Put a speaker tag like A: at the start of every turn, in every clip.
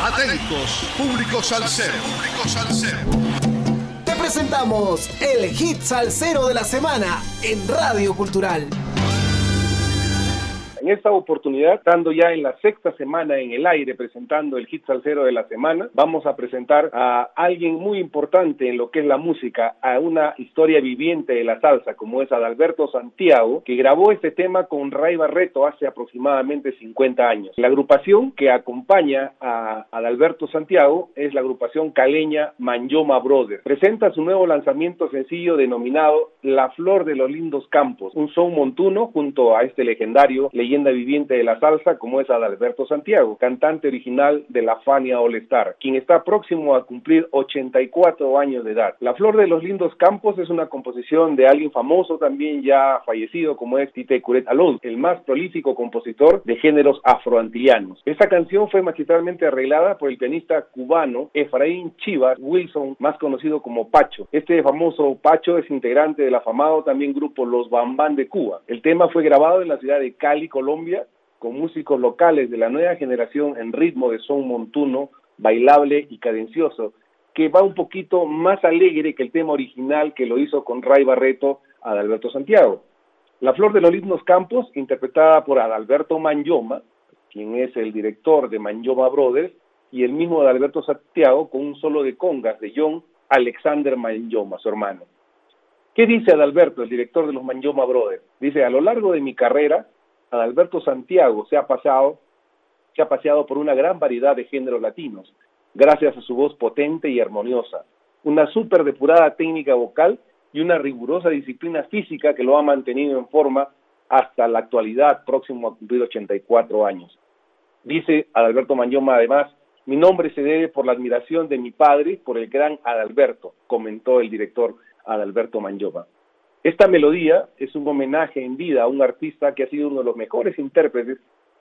A: Atentos, público salsero. Público salsero.
B: Te presentamos el hit salsero de la semana en Radio Cultural.
C: En esta oportunidad, estando ya en la sexta semana en el aire presentando el hit salsero de la semana, vamos a presentar a alguien muy importante en lo que es la música, a una historia viviente de la salsa, como es Adalberto Santiago, que grabó este tema con Ray Barreto hace aproximadamente 50 años. La agrupación que acompaña a Adalberto Santiago es la agrupación caleña Manjoma Brothers. Presenta su nuevo lanzamiento sencillo denominado La Flor de los Lindos Campos, un son montuno junto a este legendario leyenda viviente de la salsa como es Adalberto Santiago, cantante original de la Fania All Star, quien está próximo a cumplir 84 años de edad. La Flor de los Lindos Campos es una composición de alguien famoso también ya fallecido como es Tite Curet Alonso, el más prolífico compositor de géneros afroantillanos. Esta canción fue magistralmente arreglada por el pianista cubano Efraín Chivas Wilson, más conocido como Pacho. Este famoso Pacho es integrante del afamado también grupo Los Bambán de Cuba. El tema fue grabado en la ciudad de Cali, Colombia Colombia con músicos locales de la nueva generación en ritmo de son montuno, bailable y cadencioso, que va un poquito más alegre que el tema original que lo hizo con Ray Barreto Adalberto Santiago. La Flor de los Lindos Campos, interpretada por Adalberto Manjoma, quien es el director de Manjoma Brothers, y el mismo Adalberto Santiago con un solo de congas de John Alexander Manjoma, su hermano. ¿Qué dice Adalberto, el director de los Manjoma Brothers? Dice, a lo largo de mi carrera Adalberto Santiago se ha pasado, se ha paseado por una gran variedad de géneros latinos, gracias a su voz potente y armoniosa, una súper depurada técnica vocal y una rigurosa disciplina física que lo ha mantenido en forma hasta la actualidad, próximo a cumplir 84 años. Dice Adalberto Mañoma, además, mi nombre se debe por la admiración de mi padre por el gran Adalberto, comentó el director Adalberto Manjoma. Esta melodía es un homenaje en vida a un artista que ha sido uno de los mejores intérpretes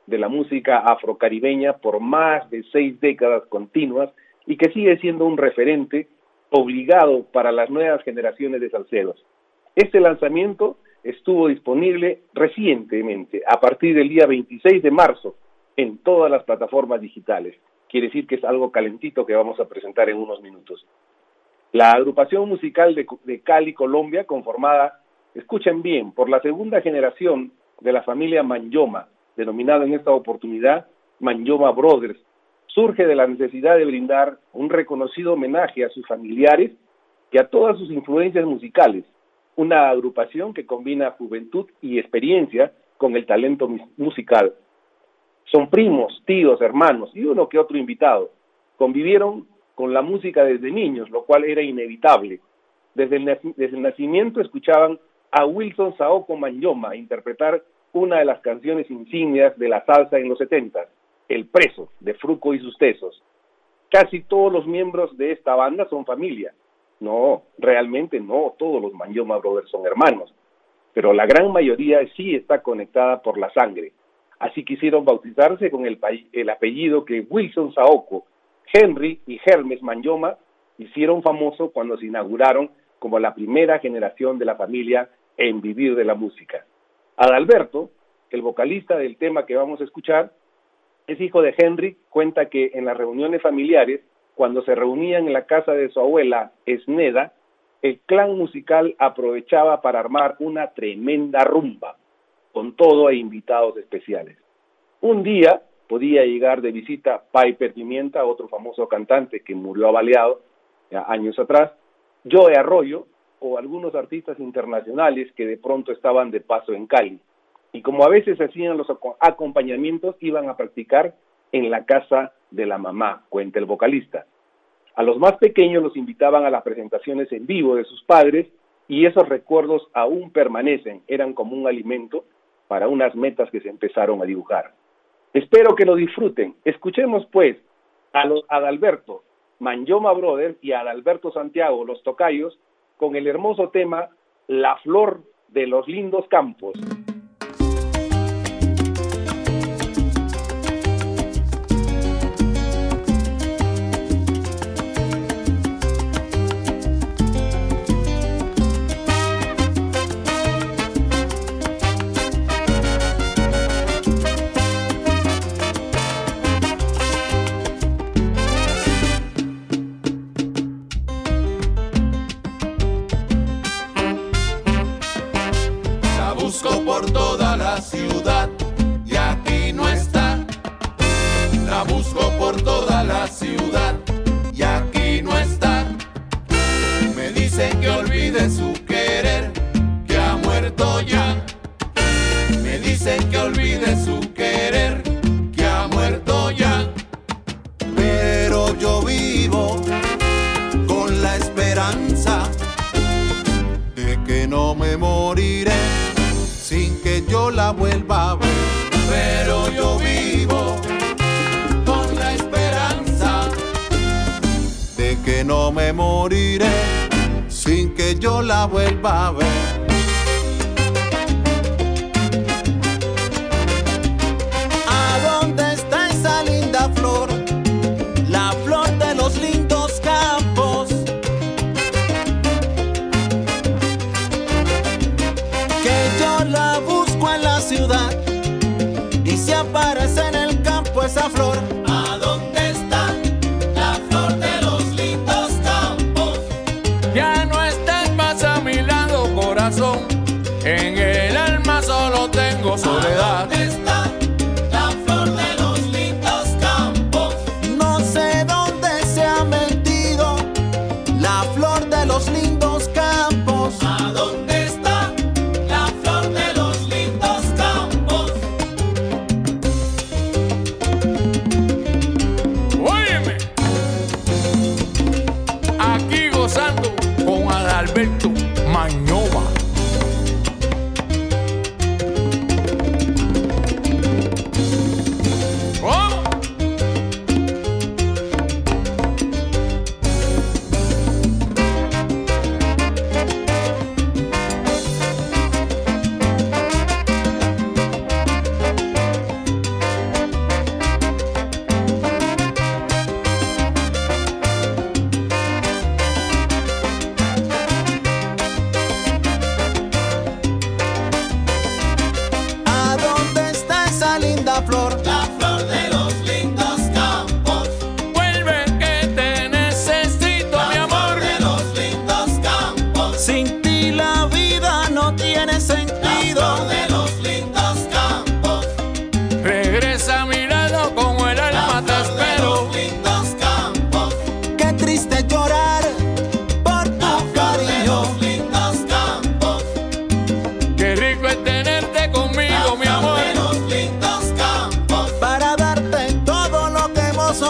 C: de la música afrocaribeña por más de seis décadas continuas y que sigue siendo un referente obligado para las nuevas generaciones de salseros. Este lanzamiento estuvo disponible recientemente, a partir del día 26 de marzo, en todas las plataformas digitales. Quiere decir que es algo calentito que vamos a presentar en unos minutos. La agrupación musical de, Cali, Colombia, conformada, escuchen bien, por la segunda generación de la familia Manyoma, denominada en esta oportunidad Manyoma Brothers, surge de la necesidad de brindar un reconocido homenaje a sus familiares y a todas sus influencias musicales, una agrupación que combina juventud y experiencia con el talento musical. Son primos, tíos, hermanos y uno que otro invitado. Convivieron con la música desde niños, lo cual era inevitable. Desde el, nacimiento escuchaban a Wilson Saoko Manyoma interpretar una de las canciones insignias de la salsa en los 70, El Preso, de Fruco y sus Tesos. Casi todos los miembros de esta banda son familia. No, realmente no, todos los Manyoma Brothers son hermanos, pero la gran mayoría sí está conectada por la sangre. Así quisieron bautizarse con el, el apellido que Wilson Saoko Henry y Hermes Manyoma hicieron famoso cuando se inauguraron como la primera generación de la familia en vivir de la música. Adalberto, el vocalista del tema que vamos a escuchar, es hijo de Henry, cuenta que en las reuniones familiares, cuando se reunían en la casa de su abuela Esneda, el clan musical aprovechaba para armar una tremenda rumba, con todo e invitados especiales. Un día, podía llegar de visita Piper Pimienta, otro famoso cantante que murió abaleado años atrás, Joe Arroyo o algunos artistas internacionales que de pronto estaban de paso en Cali. Y como a veces hacían los acompañamientos, iban a practicar en la casa de la mamá, cuenta el vocalista. A los más pequeños los invitaban a las presentaciones en vivo de sus padres y esos recuerdos aún permanecen, eran como un alimento para unas metas que se empezaron a dibujar. Espero que lo disfruten. Escuchemos pues a los Adalberto Manjoma Brothers y a Adalberto Santiago, los tocayos, con el hermoso tema La flor de los lindos campos.
D: y
E: aquí no está. La busco por toda la ciudad y aquí no está. Me dicen que olvide
D: su querer, que ha muerto ya. Me dicen que olvide su querer, que ha muerto ya.
E: Pero yo vivo con la esperanza de que no me muera la vuelva a ver.
D: Pero yo vivo con la esperanza
E: de que no me moriré sin que yo la vuelva a ver.
D: Flor? ¿A dónde está la flor de los lindos campos? Ya no estás más a mi lado, corazón. En el alma solo tengo soledad.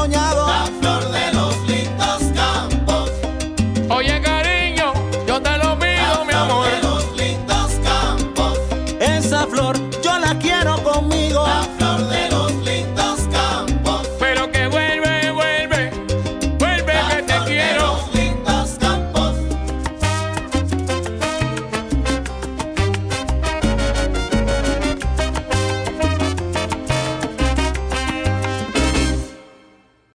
D: soñaba.